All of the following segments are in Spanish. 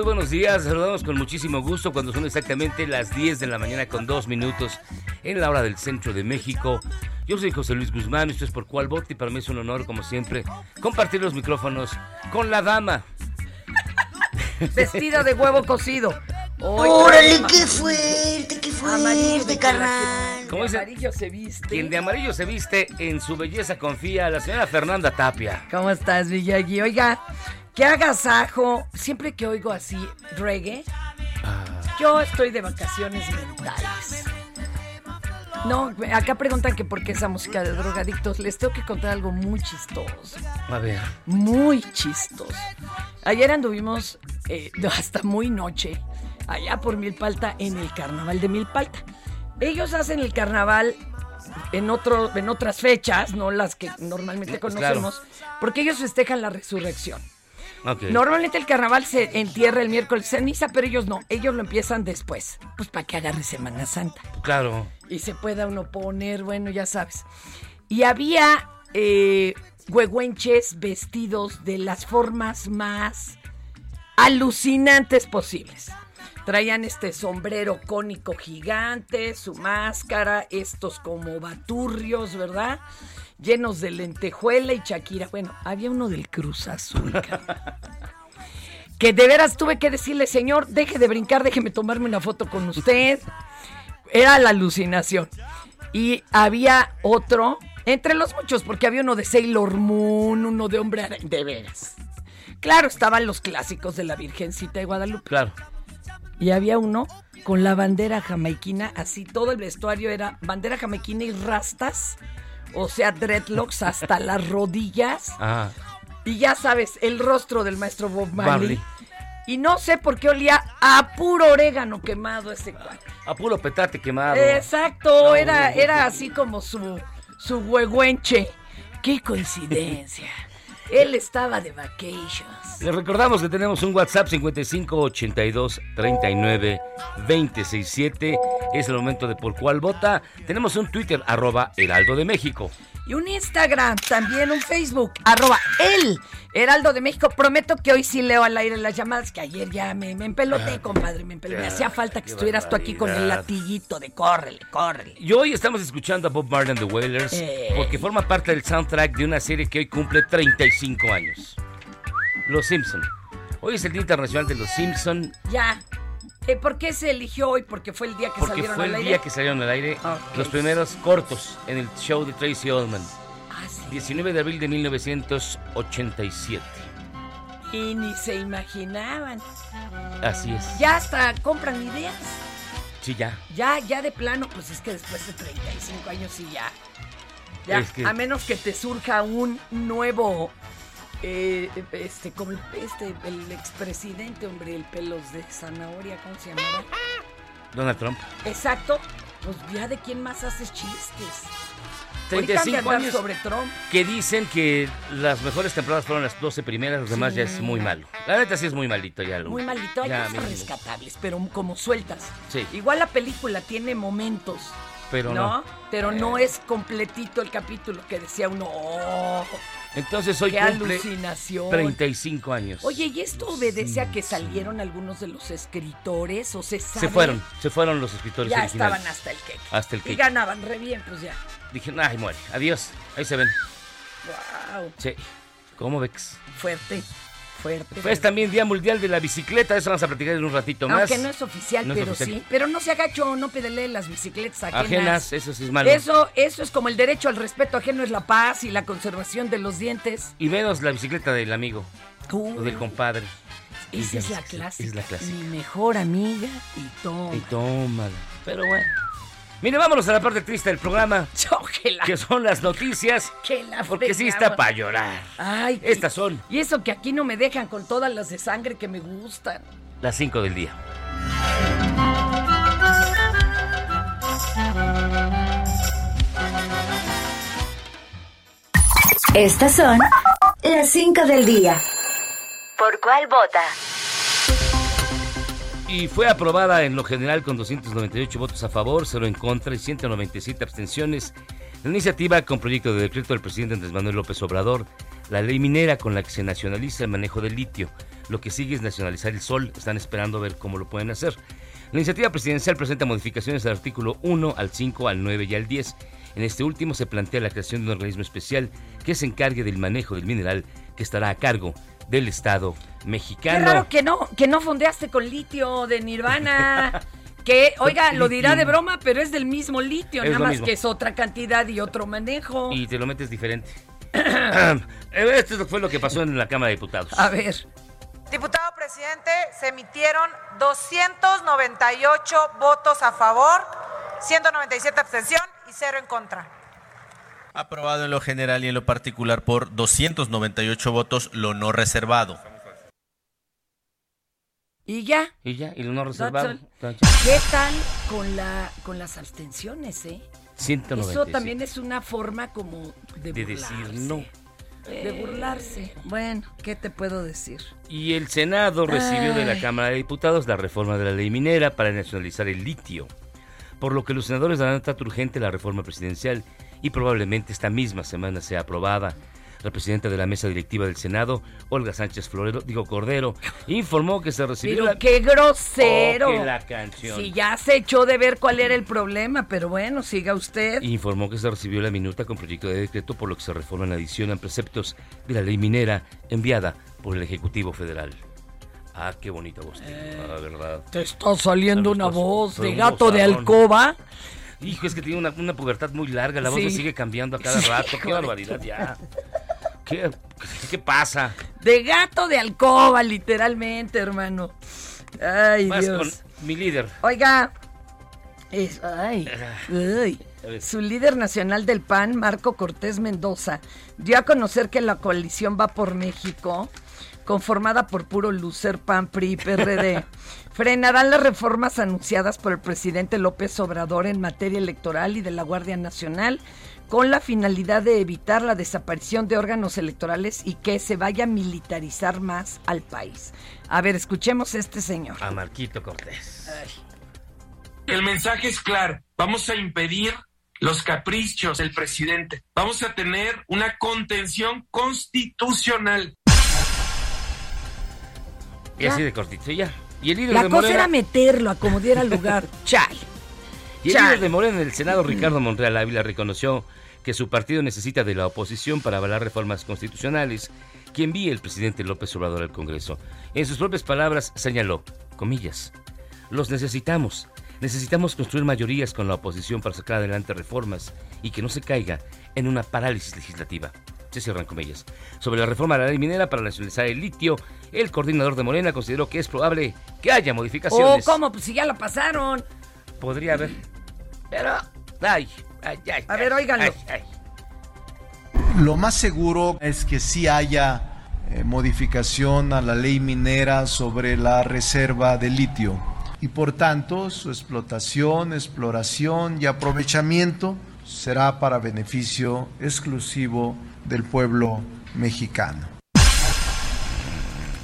Muy buenos días. Saludamos con muchísimo gusto cuando son exactamente las 10 de la mañana con dos minutos en la hora del centro de México. Yo soy José Luis Guzmán, esto es por cual voto y para mí es un honor, como siempre, compartir los micrófonos con la dama. Vestida de huevo cocido. ¡Órale, qué fuerte, qué Amarillo fuerte, de carnal! ¿Cómo dice? amarillo se viste. Quien de amarillo se viste, en su belleza confía, la señora Fernanda Tapia. ¿Cómo estás, Villagui? Oiga, qué agasajo. Siempre que oigo así reggae, Ah. yo estoy de vacaciones mentales. No, acá preguntan que por qué esa música de drogadictos. Les tengo que contar algo muy chistoso. A ver, Muy chistoso. Ayer anduvimos eh, hasta muy noche allá por Milpalta en el carnaval de Milpalta. Ellos hacen el carnaval en, otro, en otras fechas, no las que normalmente conocemos, porque ellos festejan la resurrección. Ok. Normalmente el carnaval se entierra el miércoles ceniza, pero ellos no, ellos lo empiezan después, pues para que agarre Semana Santa Claro. y se pueda uno poner, bueno, ya sabes. Y había eh, huehuenches vestidos de las formas más alucinantes posibles. Traían este sombrero cónico gigante, su máscara, estos como baturrios, ¿verdad? Llenos de lentejuela y Shakira. Bueno, había uno del Cruz Azul, que de veras tuve que decirle, señor, deje de brincar, déjeme tomarme una foto con usted. Era la alucinación. Y había otro, entre los muchos, porque había uno de Sailor Moon, uno de Hombre Araña, de veras. Claro, estaban los clásicos de la Virgencita de Guadalupe. Claro. Y había uno con la bandera jamaiquina, así todo el vestuario era bandera jamaiquina y rastas, o sea, dreadlocks hasta las rodillas. Ajá. Y ya sabes, el rostro del maestro Bob Marley. Marley. Y no sé por qué olía a puro orégano quemado ese cuadro. A puro petate quemado. Exacto, era, era así como su, su huehuenche. Qué coincidencia. Él estaba de vacations. Les recordamos que tenemos un WhatsApp 55 82 39 267. Es el momento de por cuál vota. Tenemos un Twitter, arroba Heraldo de México. Y un Instagram, también un Facebook, arroba el Heraldo de México. Prometo que hoy sí leo al aire las llamadas, que ayer ya me, me empeloté, compadre, me empeloté. Me hacía falta que estuvieras tú aquí con el latiguito de córrele, córrele. Y hoy estamos escuchando a Bob Marley and the Wailers Eh. porque forma parte del soundtrack de una serie que hoy cumple 35 años. Los Simpson. Hoy es el Día Internacional de los Simpson Ya. Eh, ¿Por qué se eligió hoy? Porque fue el día que porque salieron fue al el aire. día que salieron al aire Ok. los primeros cortos en el show de Tracy Ullman. Ah, sí. 19 de abril de 1987. Y ni se imaginaban. Así es. Ya hasta compran ideas. Sí, ya. Ya, ya de plano, pues es que después de 35 años sí ya. Ya, Es que- a menos que te surja un nuevo, eh, este, como el, este, el expresidente, hombre, el pelos de zanahoria, ¿cómo se llamaba? Donald Trump. Exacto, pues ya de quién más haces chistes. Ahorita han de 35 andar años sobre Trump. que dicen que las mejores temporadas fueron las 12 primeras, los demás ya es muy malo. La neta sí es muy malito ya. Lo, Muy malito, hay ya, cosas rescatables, pero como sueltas. Sí. Igual la película tiene momentos, Pero ¿no? no. Pero no es completito el capítulo que decía uno, "Oh, Entonces hoy qué cumple alucinación. 35 años. Oye, ¿y esto obedece a que salieron algunos de los escritores o se sabe? se fueron, se fueron los escritores Ya originales. estaban hasta el cake. Hasta el Y cake. ganaban re bien, pues ya. Dije, ay, muere, adiós. Ahí se ven. Wow, Sí. ¿Cómo ves? fuerte, fuerte. Pues también Día Mundial de la Bicicleta, eso vamos a platicar en un ratito más. Aunque no es oficial, No es pero oficial. sí. Pero no se agachó, no pedelee las bicicletas ajenas. Ajenas, eso sí es malo. Eso, eso es como el derecho al respeto ajeno es la paz y la conservación de los dientes. Y menos la bicicleta del amigo Uy, o del compadre. Esa es la clásica. Es la clásica. Mi mejor amiga y toma. Y tómala. Pero bueno. Mire, vámonos a la parte triste del programa, Yo que la, que son las noticias, que la porque sí está para llorar. Ay, Estas son Y eso que aquí no me dejan con todas las de sangre que me gustan. las 5 del día. Estas son las 5 del día. ¿Por cuál vota? Y fue aprobada en lo general con 298 votos a favor, 0 en contra y 197 abstenciones. La iniciativa con proyecto de decreto del presidente Andrés Manuel López Obrador, la ley minera con la que se nacionaliza el manejo del litio. Lo que sigue es nacionalizar el sol. Están esperando a ver cómo lo pueden hacer. La iniciativa presidencial presenta modificaciones al artículo 1, al 5, al 9 y al 10. En este último se plantea la creación de un organismo especial que se encargue del manejo del mineral que estará a cargo del Estado Qué mexicano. raro que no, que no fondeaste con litio de Nirvana. Que, oiga, lo dirá de broma, pero es del mismo litio, Es nada más mismo. que es otra cantidad y otro manejo. y te lo metes diferente. Esto fue lo que pasó en la Cámara de Diputados. A ver, Diputado presidente, se emitieron 298 votos a favor, 197 abstención y cero en contra. Aprobado en lo general y en lo particular por 298 votos, lo no reservado. y ya. Y ya, y lo no reservado. ¿Qué tal con, la, con las abstenciones, eh? 197. Eso también es una forma como de, de burlarse. decir no. De burlarse. Bueno, ¿qué te puedo decir? Y el Senado recibió de la. Cámara de Diputados la reforma de la ley minera para nacionalizar el litio. Por lo que los senadores darán trato urgente la reforma presidencial y probablemente esta misma semana sea aprobada. La presidenta de la mesa directiva del Senado, Olga Sánchez Florero, digo Cordero, informó que se recibió Pero la... qué grosero. Oh, que la canción. Si ya se echó de ver cuál era el problema, pero bueno, siga usted. Informó que se recibió la minuta con proyecto de decreto por lo que se reforman adicionan preceptos de la ley minera enviada por el Ejecutivo Federal. Ah, qué bonita voz tiene, la verdad. Te está saliendo una voz de gato de alcoba. Hijo, es que tiene una, una pubertad muy larga, la voz Sí. sigue cambiando a cada Sí, rato. Qué barbaridad ya. ¿Qué, qué pasa? De gato de alcoba, literalmente, hermano. Ay, Vas Dios. con mi líder. Oiga. es- ay, ay. A ver. Su líder nacional del PAN, Marco Cortés Mendoza, dio a conocer que la coalición va por México, conformada por puro lucer PAN, PRI y PRD, frenarán las reformas anunciadas por el presidente López Obrador en materia electoral y de la Guardia Nacional, con la finalidad de evitar la desaparición de órganos electorales y que se vaya a militarizar más al país. A ver, escuchemos a este señor. A Marquito Cortés. El mensaje es claro. Vamos a impedir los caprichos del presidente. Vamos a tener una contención constitucional. Y así de cortito, ya. Y el líder La de cosa Morena... era meterlo, a como diera lugar. Chal. Y el líder de Morena en el Senado, Ricardo Monreal Ávila, reconoció que su partido necesita de la oposición para avalar reformas constitucionales que envíe el presidente López Obrador al Congreso. En sus propias palabras señaló, comillas, los necesitamos. Necesitamos construir mayorías con la oposición para sacar adelante reformas y que no se caiga en una parálisis legislativa. Se cierran comillas. Sobre la reforma a la ley minera para nacionalizar el litio, el coordinador de Morena consideró que es probable que haya Oh, modificaciones. ¿cómo? Pues si ya la pasaron. Podría haber. Pero, ay, ay, ay. A ver, óiganlo. ay, ay. Lo más seguro es que sí haya eh, modificación a la ley minera sobre la reserva de litio y por tanto su explotación, exploración y aprovechamiento será para beneficio exclusivo del pueblo mexicano.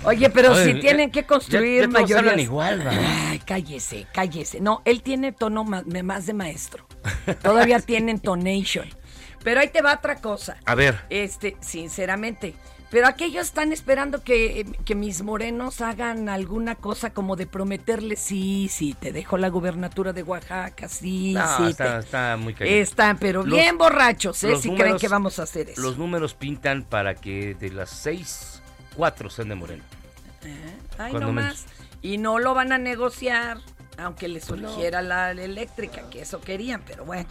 Oye, pero Oye, si tienen que construir ya- ya todos mayorías. hablan igual, ¿va? Ay, cállese, cállese. No, él tiene tono de- más de maestro. Todavía tiene intonation. Pero ahí te va otra cosa. A ver. Este, sinceramente. Pero aquellos están esperando que, que mis morenos hagan alguna cosa como de prometerle, sí, sí, te dejo la gubernatura de Oaxaca, sí, No, sí. está, te- está muy caliente. Están, pero Los- bien borrachos, ¿eh? Si creen números- que vamos a hacer eso. Los números pintan para que de las seis, cuatro sean de Morena. Ay, Cuando no más. Y no lo van a negociar, aunque les surgiera la eléctrica, que eso querían, pero bueno.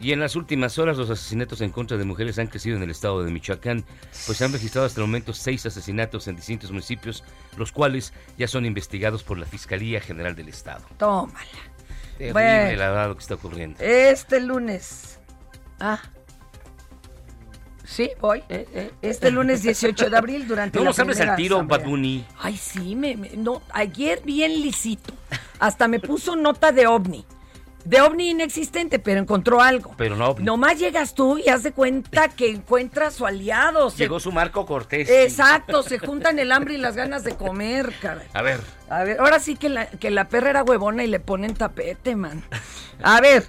Y en las últimas horas los asesinatos en contra de mujeres han crecido en el estado de Michoacán, pues se han registrado hasta el momento seis asesinatos en distintos municipios, los cuales ya son investigados por la Fiscalía General del Estado. Tómala. Terrible, Bueno. la verdad, lo que está ocurriendo. Este lunes. Ah. Sí, voy. Este lunes 18 de abril durante No la nos hables primera al tiro, Bunny. Ay, sí, me, me- no, ayer bien lisito. Hasta me puso nota de ovni. De ovni inexistente, pero encontró algo. Pero no, Nomás llegas tú y haz de cuenta que encuentras su aliado. se- llegó su Marco Cortés. Exacto, se juntan el hambre y las ganas de comer, caray. A ver, A ver, ahora sí que la, que la perra era huevona y le ponen tapete, man. A ver,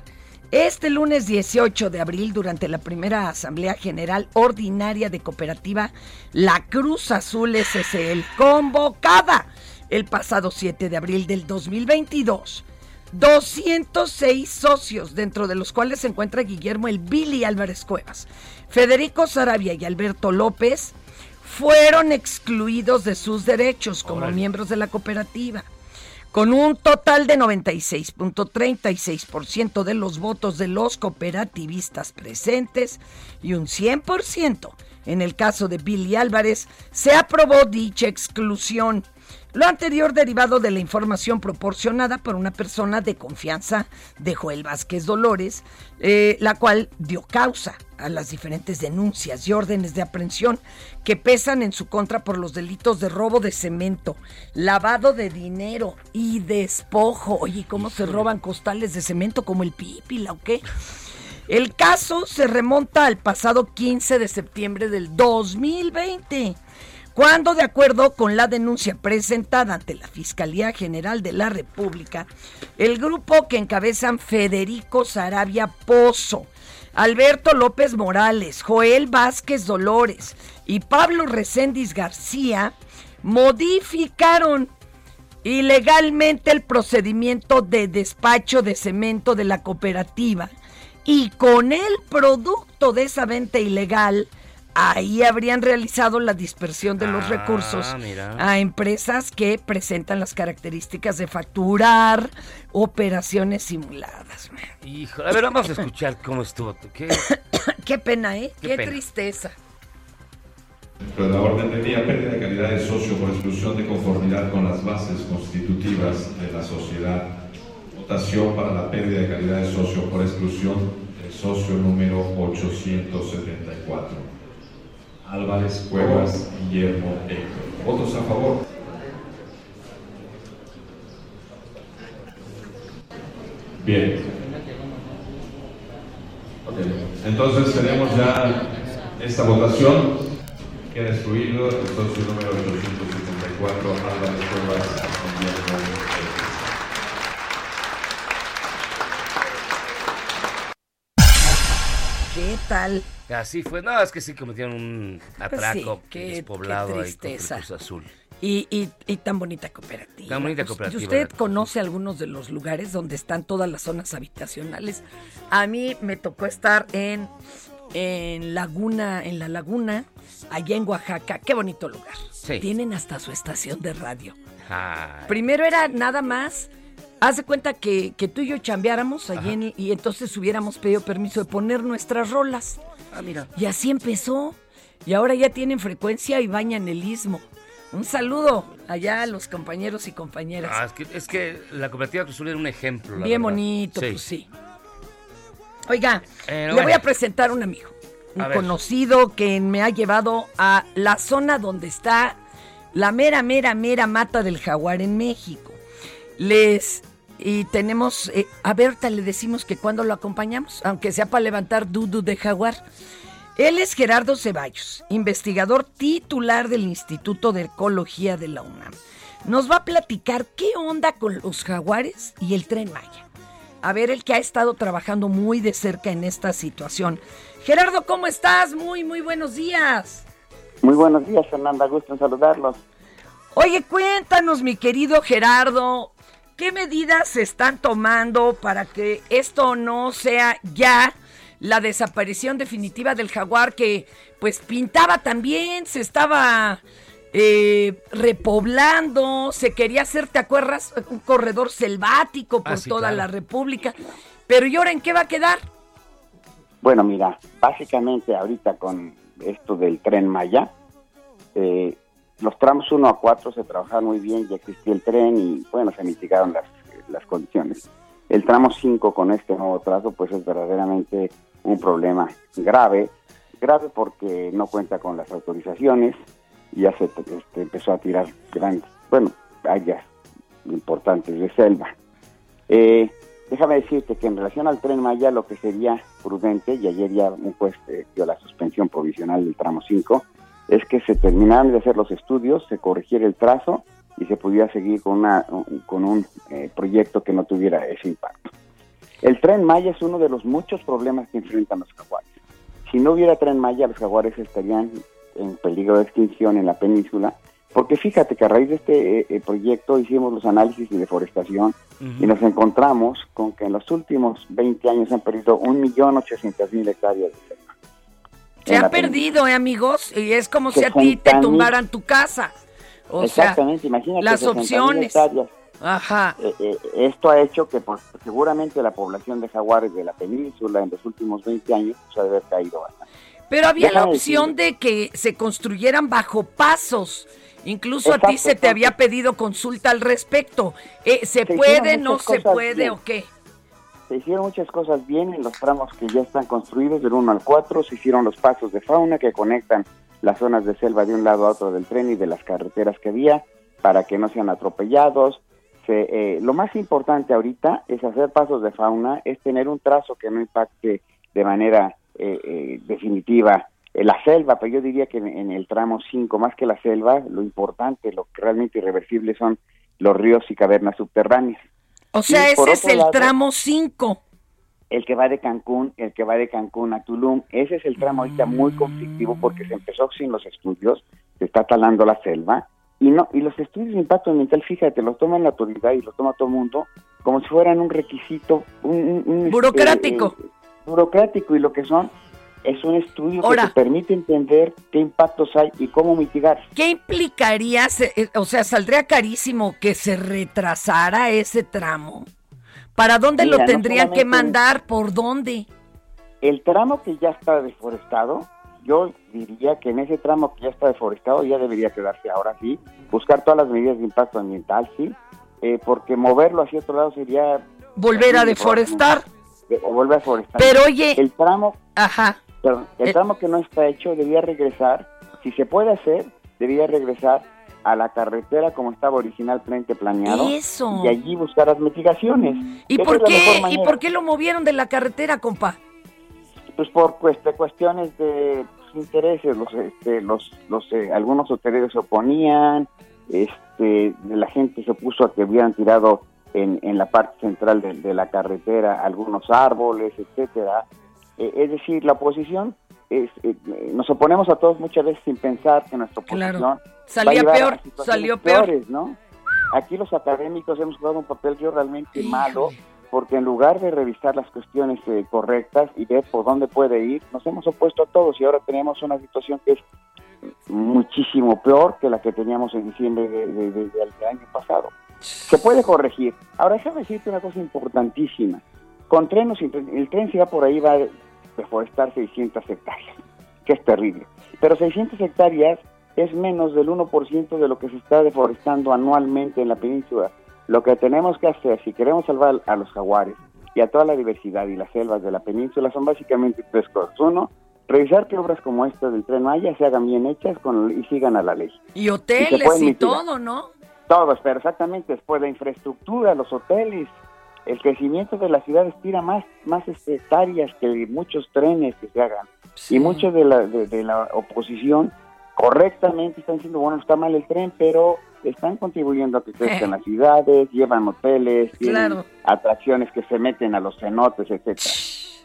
este lunes 18 de abril, durante la primera Asamblea General Ordinaria de Cooperativa La Cruz Azul SCL, convocada el pasado 7 de abril del 2022. 206 socios, dentro de los cuales se encuentra Guillermo El Billy Álvarez Cuevas, Federico Sarabia y Alberto López, fueron excluidos de sus derechos como miembros de la cooperativa. Con un total de 96.36% de los votos de los cooperativistas presentes y un 100% en el caso de Billy Álvarez, se aprobó dicha exclusión. Lo anterior derivado de la información proporcionada por una persona de confianza de Joel Vázquez Dolores, eh, la cual dio causa a las diferentes denuncias y órdenes de aprehensión que pesan en su contra por los delitos de robo de cemento, lavado de dinero y despojo. Oye, ¿cómo se roban costales de cemento como el pípila o qué? El caso se remonta al pasado 15 de septiembre del 2020, cuando de acuerdo con la denuncia presentada ante la Fiscalía General de la República, el grupo que encabezan Federico Sarabia Pozo, Alberto López Morales, Joel Vázquez Dolores y Pablo Recendis García modificaron ilegalmente el procedimiento de despacho de cemento de la cooperativa y con el producto de esa venta ilegal, ahí habrían realizado la dispersión de los Ah, recursos mira. a empresas que presentan las características de facturar operaciones simuladas. hijo, a ver, vamos a escuchar cómo estuvo. ¿Qué? Qué pena, ¿eh? Qué Qué, pena. tristeza. Pero la orden del día pérdida de calidad de socio por exclusión de conformidad con las bases constitutivas de la sociedad. Votación para la pérdida de calidad de socio por exclusión del socio número 874. Álvarez Cuevas Guillermo Héctor. ¿Votos a favor? Bien. Entonces tenemos ya esta votación. Queda excluido el socio número 874, Álvarez Cuevas Guillermo Héctor. ¿qué tal? Así fue. No, es que sí cometieron un atraco Pues qué- despoblado qué ahí tristeza. Cruz Azul. Y, y- y tan bonita cooperativa. Tan bonita cooperativa, ¿Y usted conoce algunos de los lugares donde están todas las zonas habitacionales? A mí me tocó estar en, en Laguna, en la Laguna, allá en Oaxaca. Qué bonito lugar. Sí. Tienen hasta su estación de radio. Ay. Primero era nada más. Haz de cuenta que, que tú y yo chambeáramos allí en- y entonces hubiéramos pedido permiso de poner nuestras rolas. Ah, mira. Y así empezó. Y ahora ya tienen frecuencia y bañan el istmo. Un saludo allá a los compañeros y compañeras. Ah, es, que, es que la cooperativa Cruz Azul era un ejemplo. la Bien verdad. bonito, pues sí. Oiga, Eh, le bueno. voy a presentar un amigo, un A ver. conocido que me ha llevado a la zona donde está la mera, mera, mera mata del jaguar en México. Les y tenemos eh, a Berta le decimos que cuando lo acompañamos, aunque sea para levantar dudu de jaguar. Él es Gerardo Ceballos, investigador titular del Instituto de Ecología de la UNAM. Nos va a platicar qué onda con los jaguares y el tren Maya. A ver, el que ha estado trabajando muy de cerca en esta situación. Gerardo, ¿cómo estás? Muy, muy buenos días. Muy buenos días, Fernanda. Gusto en saludarlos. Oye, cuéntanos, mi querido Gerardo, ¿qué medidas se están tomando para que esto no sea ya la desaparición definitiva del jaguar que pues pintaba también, se estaba eh, repoblando, se quería hacer, ¿te acuerdas? Un corredor selvático por Ah, sí, toda claro. la República. Pero ¿y ahora en qué va a quedar? Bueno, mira, básicamente ahorita con esto del tren Maya, eh, los tramos 1 a 4 se trabajaron muy bien, ya existía el tren y bueno, se mitigaron las, las condiciones. El tramo 5 con este nuevo trazo pues es verdaderamente un problema grave, grave porque no cuenta con las autorizaciones, ya se este, empezó a tirar grandes, bueno, áreas importantes de selva. Eh, déjame decirte que en relación al tren Maya lo que sería prudente, y ayer ya un juez eh, dio la suspensión provisional del tramo 5, es que se terminaran de hacer los estudios, se corrigiera el trazo y se pudiera seguir con, una, un- con un eh, proyecto que no tuviera ese impacto. El tren Maya es uno de los muchos problemas que enfrentan los jaguares. Si no hubiera tren Maya, los jaguares estarían en peligro de extinción en la península, porque fíjate que a raíz de este eh, eh, proyecto hicimos los análisis de deforestación y nos encontramos con que en los últimos 20 años han perdido 1.800.000 hectáreas de selva. Se ha perdido, ¿eh, amigos? Y es como si a ti 60 te tumbaran tu casa. O sea, Exactamente, imagínate. las 60,000 opciones. Ajá. Eh, eh, esto ha hecho que pues, seguramente la población de jaguares de la península en los últimos 20 años pues, ha de haber caído bastante. Pero había la opción de que se construyeran bajo pasos. Incluso a ti Exacto, se te había pedido consulta al respecto. Eh, ¿Se Se puede, no se puede bien. o qué? Se hicieron muchas cosas bien en los tramos que ya están construidos del 1 al 4, se hicieron los pasos de fauna que conectan las zonas de selva de un lado a otro del tren y de las carreteras que había para que no sean atropellados. Se, eh, lo más importante ahorita es hacer pasos de fauna, es tener un trazo que no impacte de manera eh, eh, definitiva eh, la selva, pero yo diría que en, en el tramo 5, más que la selva, lo importante, lo realmente irreversible son los ríos y cavernas subterráneas. O sea, ese es el lado, tramo 5. el que va de Cancún, el que va de Cancún a Tulum. Ese es el tramo ahorita muy conflictivo porque se empezó sin los estudios, se está talando la selva y no y los estudios de impacto ambiental, fíjate, los toma la autoridad y los toma todo el mundo como si fueran un requisito, un, un- un, este, Burocrático. eh, burocrático y lo que son es un estudio Ahora. que te permite entender qué impactos hay y cómo mitigar. ¿Qué implicaría, eh, o sea, saldría carísimo que se retrasara ese tramo? ¿Para dónde Mira, lo no tendrían que mandar? ¿Por dónde? El tramo que ya está deforestado, yo diría que en ese tramo que ya está deforestado ya debería quedarse ahora sí, buscar todas las medidas de impacto ambiental, sí, eh, porque moverlo hacia otro lado sería... Volver a deforestar. de- O volver a forestar. Pero, oye- El tramo... Ajá. Perdón, el Eh. tramo que no está hecho debía regresar, si se puede hacer, debía regresar a la carretera como estaba originalmente planeado. Eso. Y allí buscar las mitigaciones. ¿Y Esa por qué? ¿Y por qué lo movieron de la carretera, compa? pues por cuest- cuestiones de pues, intereses los este, los los eh, algunos hoteleros se oponían este la gente se puso a que hubieran tirado en, en la parte central de, de la carretera algunos árboles etcétera Eh, es decir, la oposición, es, eh, nos oponemos a todos muchas veces sin pensar que nuestra oposición Claro. Salía a peor, salió peor. peores, ¿no? Aquí los académicos hemos jugado un papel yo realmente malo porque en lugar de revisar las cuestiones eh, correctas y ver por dónde puede ir, nos hemos opuesto a todos y ahora tenemos una situación que es muchísimo peor que la que teníamos en diciembre de- de- de- del año pasado. Se puede corregir. Ahora déjame decirte una cosa importantísima. Con tren el tren si va por ahí va deforestar 600 hectáreas, que es terrible. Pero 600 hectáreas es menos del 1% de lo que se está deforestando anualmente en la península. Lo que tenemos que hacer, si queremos salvar a los jaguares y a toda la diversidad y las selvas de la península, son básicamente tres cosas. Uno, revisar que obras como esta del Tren Maya se hagan bien hechas con, y sigan a la ley. Y hoteles y mitigar. todo, ¿no? Todos, pero exactamente después la infraestructura, los hoteles, el crecimiento de las ciudades tira más, más este, hectáreas que muchos trenes que se hagan. Y muchos de la, de, de la oposición correctamente están diciendo, bueno, está mal el tren, pero están contribuyendo a que crezcan las ciudades, llevan hoteles, tienen Claro. atracciones que se meten a los cenotes, etcétera.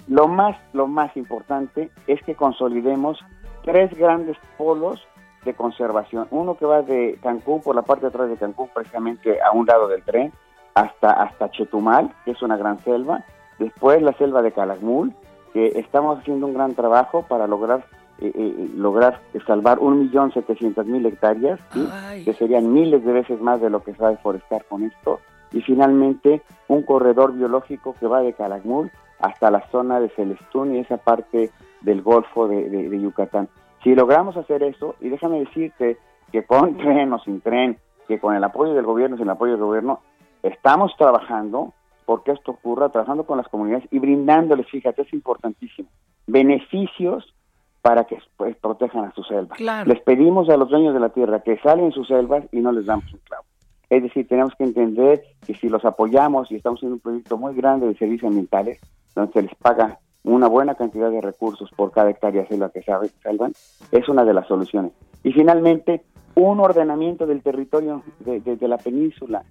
Lo más, lo más importante es que consolidemos tres grandes polos de conservación. Uno que va de Cancún, por la parte de atrás de Cancún, precisamente a un lado del tren, hasta, hasta Chetumal, que es una gran selva. Después la selva de Calakmul, que estamos haciendo un gran trabajo para lograr eh, eh, lograr salvar 1.700.000 hectáreas, ¿sí? que serían miles de veces más de lo que se va a deforestar con esto. Y finalmente un corredor biológico que va de Calakmul hasta la zona de Celestún y esa parte del Golfo de, de- de Yucatán. Si logramos hacer eso, y déjame decirte que con tren o sin tren, que con el apoyo del gobierno, sin el apoyo del gobierno, estamos trabajando porque esto ocurra, trabajando con las comunidades y brindándoles, fíjate, es importantísimo, beneficios para que pues, protejan a sus selvas. Claro. Les pedimos a los dueños de la tierra que salen sus selvas y no les damos un clavo. Es decir, tenemos que entender que si los apoyamos y estamos haciendo un proyecto muy grande de servicios ambientales, donde se les paga una buena cantidad de recursos por cada hectárea de selva que salvan, es una de las soluciones. Y finalmente, un ordenamiento del territorio de, de- de la península,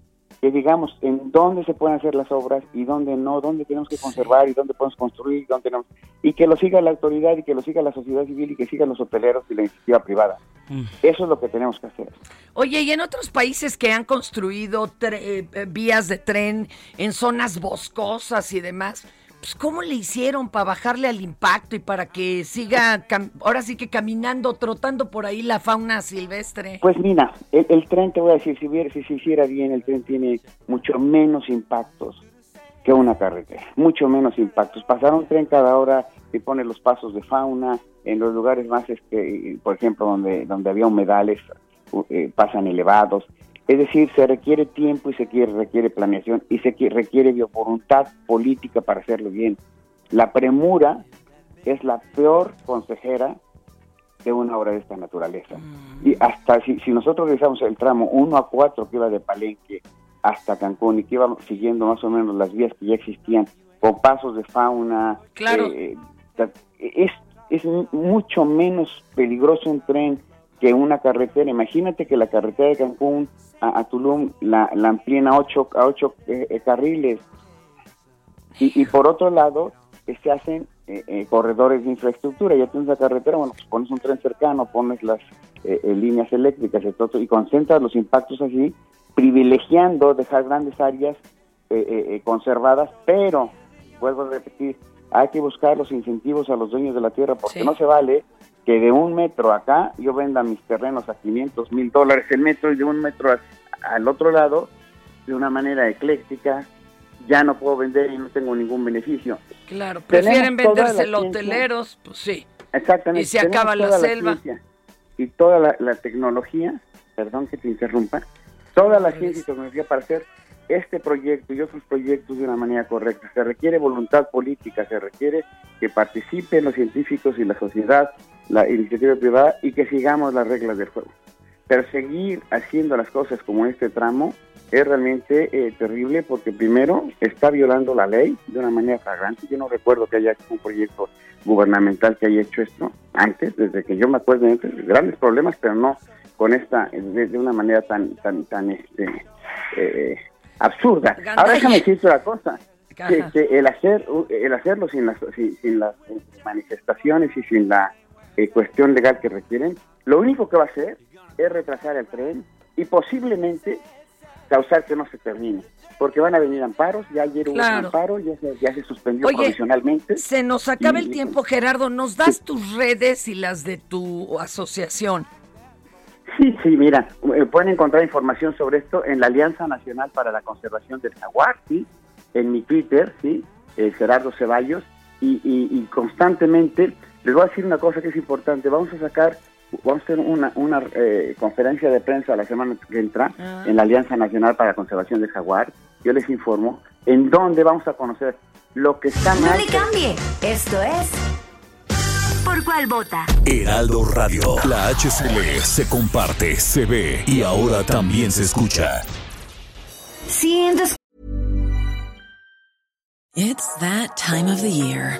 que digamos en dónde se pueden hacer las obras y dónde no, dónde tenemos que conservar y dónde podemos construir, dónde no, y que lo siga la autoridad y que lo siga la sociedad civil y que sigan los hoteleros y la iniciativa privada. Eso es lo que tenemos que hacer. Oye, y en otros países que han construido tre- eh, eh, vías de tren en zonas boscosas y demás, pues ¿cómo le hicieron para bajarle al impacto y para que siga, ahora sí que caminando, trotando por ahí la fauna silvestre? Pues mira, el, tren, te voy a decir, si, se hiciera bien, el tren tiene mucho menos impactos que una carretera, mucho menos impactos. Pasar un tren cada hora y pone los pasos de fauna en los lugares más, este, por ejemplo, donde, donde había humedales, eh, pasan elevados. Es decir, se requiere tiempo y se quiere, requiere planeación y se qui- requiere voluntad política para hacerlo bien. La premura es la peor consejera de una obra de esta naturaleza. Y hasta si, si nosotros revisamos el tramo 1 a 4 que iba de Palenque hasta Cancún y que iba siguiendo más o menos las vías que ya existían, con pasos de fauna, Claro. eh, es, es mucho menos peligroso un tren que una carretera. Imagínate que la carretera de Cancún a, a Tulum la, la amplíen a ocho, a ocho eh, eh, carriles. Y, y por otro lado, eh, se hacen eh, eh, corredores de infraestructura. Ya tienes la carretera, bueno, pues pones un tren cercano, pones las líneas eléctricas y, concentras los impactos así, privilegiando dejar grandes áreas eh, eh, eh, conservadas, pero, vuelvo a repetir, hay que buscar los incentivos a los dueños de la tierra, porque Sí. no se vale que de un metro acá yo venda mis terrenos a 500 mil dólares el metro y de un metro a- al otro lado, de una manera ecléctica, ya no puedo vender y no tengo ningún beneficio. Claro, prefieren a ciencia. hoteleros, pues sí. Exactamente. Y se acaba la selva. y toda la, la tecnología, perdón que te interrumpa, toda la ciencia y tecnología para hacer este proyecto y otros proyectos de una manera correcta. Se requiere voluntad política, se requiere que participen los científicos y la sociedad, la iniciativa privada y que sigamos las reglas del juego. Pero seguir haciendo las cosas como este tramo es realmente eh, terrible porque primero está violando la ley de una manera flagrante. Yo no recuerdo que haya un proyecto gubernamental que haya hecho esto antes, desde que yo me acuerdo, antes, grandes problemas, pero no con esta, de, de una manera tan, tan, tan, este, eh, absurda. Ahora déjame decirte una cosa. que, el hacer el hacerlo sin las sin, sin las manifestaciones y sin la eh, cuestión legal que requieren, lo único que va a hacer es retrasar el tren y posiblemente causar que no se termine, porque van a venir amparos, ya ayer hubo un amparo, ya se, ya se suspendió Oye, provisionalmente. Se nos acaba Y- el tiempo, Gerardo. ¿Nos das tus redes y las de tu asociación? Sí, sí, mira, eh, pueden encontrar información sobre esto en la Alianza Nacional para la Conservación del Jaguar, ¿sí? En mi Twitter, ¿sí? Eh, Gerardo Ceballos, y, y- y constantemente, les voy a decir una cosa que es importante, vamos a sacar, vamos a hacer una, una eh, conferencia de prensa la semana que entra Ah. en la Alianza Nacional para la Conservación del Jaguar, yo les informo en dónde vamos a conocer lo que está No le cambie. Esto es ¿Por cuál vota? Heraldo Radio. La HCL se comparte, se ve y ahora también se escucha. It's that time of the year.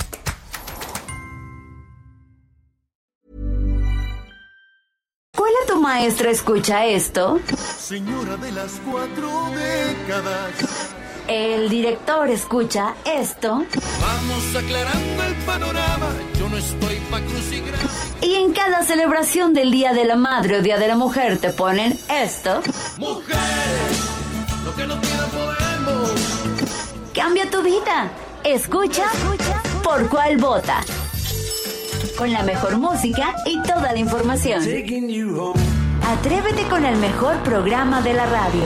maestra escucha esto? Señora de las cuatro décadas. El director escucha esto. Vamos aclarando el panorama. Yo no estoy pa'. Y en cada celebración del Día de la Madre o Día de la Mujer te ponen esto. Mujeres, lo que no tienen podemos. Cambia tu vida. Escucha por cuál vota. Con la mejor música y toda la información. Atrévete con el mejor programa de la radio.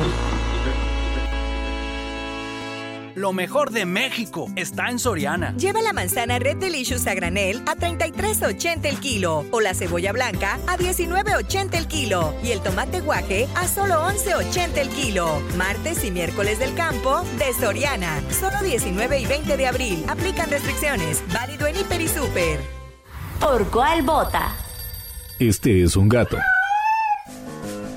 Lo mejor de México está en Soriana. Lleva la manzana Red Delicious a granel a 33.80 el kilo o la cebolla blanca a 19.80 el kilo y el tomate guaje a solo 11.80 el kilo. Martes y miércoles del campo de Soriana. Solo 19 y 20 de abril. Aplican restricciones. Válido en Hiper y Super. ¿Por cuál vota? Este es un gato.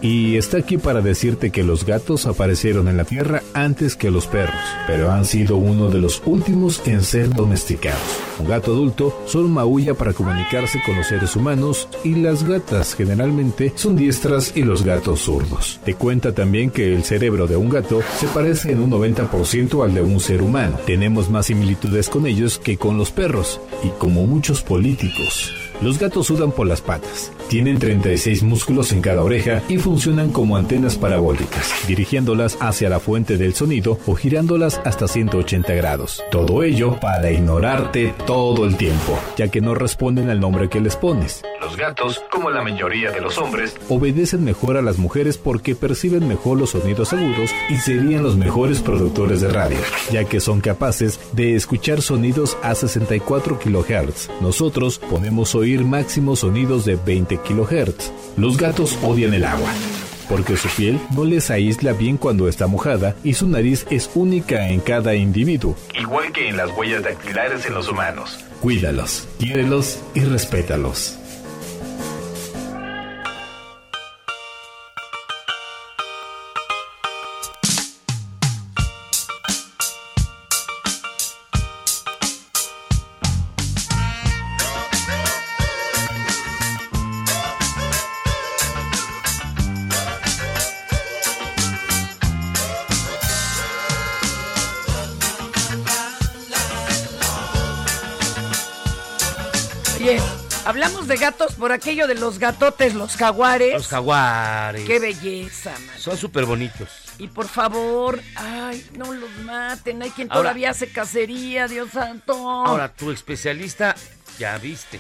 Y está aquí para decirte que los gatos aparecieron en la Tierra antes que los perros, pero han sido uno de los últimos en ser domesticados. Un gato adulto solo maulla para comunicarse con los seres humanos y las gatas generalmente son diestras y los gatos zurdos. Te cuenta también que el cerebro de un gato se parece en un 90% al de un ser humano. Tenemos más similitudes con ellos que con los perros y como muchos políticos. Los gatos sudan por las patas. Tienen 36 músculos en cada oreja y funcionan como antenas parabólicas, dirigiéndolas hacia la fuente del sonido o girándolas hasta 180 grados. Todo ello para ignorarte todo el tiempo, ya que no responden al nombre que les pones. Los gatos, como la mayoría de los hombres, obedecen mejor a las mujeres porque perciben mejor los sonidos agudos y serían los mejores productores de radio, ya que son capaces de escuchar sonidos a 64 kHz. Nosotros podemos oír máximos sonidos de 20 kHz. Los gatos odian el agua porque su piel no les aísla bien cuando está mojada y su nariz es única en cada individuo, igual que en las huellas dactilares en los humanos. Cuídalos, quiérelos y respétalos. Gatos por aquello de los gatotes, los jaguares. Los jaguares. Qué belleza, man. Son súper bonitos. Y por favor, ay, no los maten. Hay quien Ahora- todavía hace cacería, Dios santo. Ahora, tu especialista, ya viste.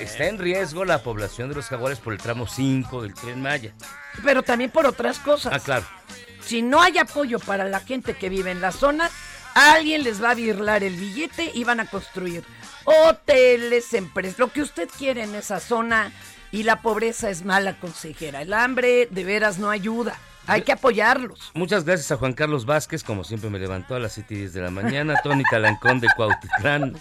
Está en riesgo la población de los jaguares por el tramo 5 del Tren Maya. Pero también por otras cosas. Ah, claro. Si no hay apoyo para la gente que vive en la zona, alguien les va a virlar el billete y van a construir hoteles, empresas, lo que usted quiere en esa zona. Y la pobreza es mala consejera. El hambre de veras no ayuda. Hay que apoyarlos. Muchas gracias a Juan Carlos Vázquez, como siempre me levantó a las 7 y 10 de la mañana. Tony Talancón de Cuautitlán.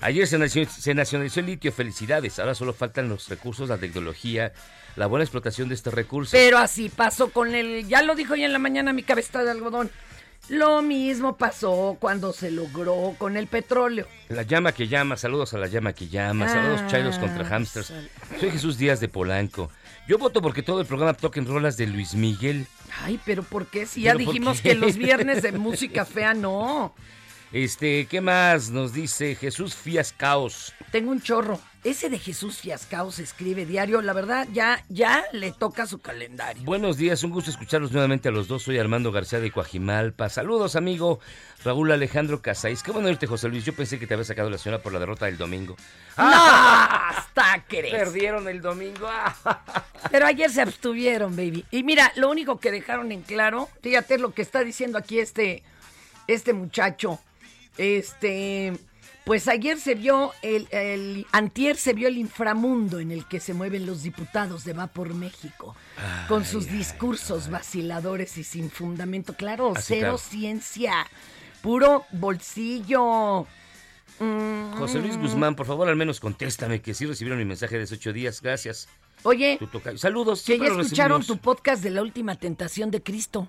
Ayer se nacionalizó, se nacionalizó el litio, felicidades. Ahora solo faltan los recursos, la tecnología, la buena explotación de este recurso. Pero así pasó con el, ya lo dijo ya en la mañana mi cabeza de algodón. Lo mismo pasó cuando se logró con el petróleo. La llama que llama, saludos a la llama que llama, saludos Ah, chairos contra hamsters. Soy Jesús Díaz de Polanco. Yo voto porque todo el programa toquen rolas de Luis Miguel. Ay, pero ¿por qué? Si ya ¿Pero por dijimos que los viernes de música fea no. Este, ¿qué más nos dice Jesús Fías Caos? Tengo un chorro. Ese de Jesús Fiascao se escribe diario. La verdad, ya, ya le toca su calendario. Buenos días, un gusto escucharlos nuevamente a los dos. Soy Armando García de Coajimalpa. Saludos, amigo Raúl Alejandro Casáis. Qué bueno irte, José Luis. Yo pensé que te había sacado la señora por la derrota del domingo. ¡No! Hasta crees. Perdieron el domingo. Pero ayer se abstuvieron, baby. Y mira, lo único que dejaron en claro, fíjate lo que está diciendo aquí este, este muchacho. Este, pues ayer se vio el, el antier se vio el inframundo en el que se mueven los diputados de Va por México, con sus discursos vaciladores y sin fundamento. Claro, Así, cero claro. ciencia, puro bolsillo. Mm. José Luis Guzmán, por favor, al menos contéstame que sí recibieron mi mensaje de hace ocho días. Gracias. Oye. Saludos. que ya escucharon recibimos. tu podcast de la última tentación de Cristo.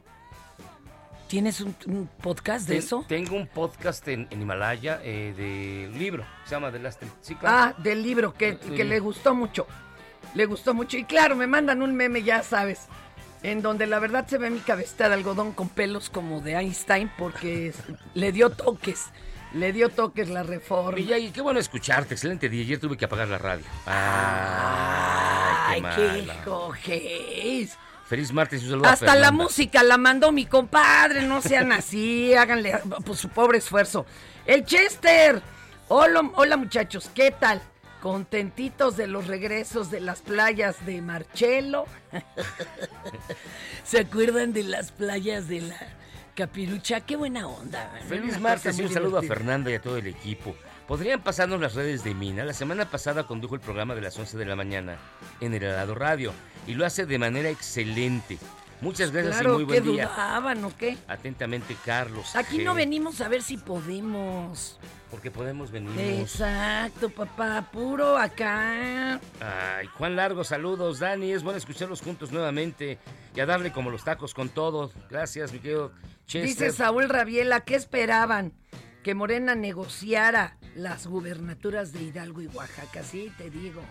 ¿Tienes un, un podcast de Ten- eso? Tengo un podcast en, en Himalaya eh, de libro. Se llama The Last Sí, claro. Ah, del libro, que, que le gustó mucho. Le gustó mucho. Y claro, me mandan un meme, ya sabes, en donde la verdad se ve mi cabecita de algodón con pelos como de Einstein porque le dio toques. Le dio toques la reforma. Villay, qué bueno escucharte. Excelente día. Ayer tuve que apagar la radio. Ay, Ay, qué qué. Feliz martes y un saludo a Hasta la Fernanda. música la mandó mi compadre, no sean así, háganle pues, su pobre esfuerzo. El Chester, hola, hola muchachos, ¿qué tal? Contentitos de los regresos de las playas de Marchelo. ¿Se acuerdan de las playas de la Capirucha? Qué buena onda. Feliz martes y un saludo a. Fernanda y a todo el equipo. ¿Podrían pasarnos las redes de Mina? La semana pasada condujo el programa de las 11 de la mañana en el Heraldo Radio y lo hace de manera excelente. Muchas gracias Claro, y muy buen ¿qué día. dudaban o qué? Atentamente, Carlos. Aquí G. no venimos a ver si podemos. Porque podemos venir. Exacto, papá, puro acá. Ay, Juan Largo, saludos. Dani, es bueno escucharlos juntos nuevamente y a darle como los tacos con todo. Gracias, mi querido Chester. Dice Saúl Rabiela, ¿qué esperaban? Que Morena negociara las gubernaturas de Hidalgo y Oaxaca, sí, te digo.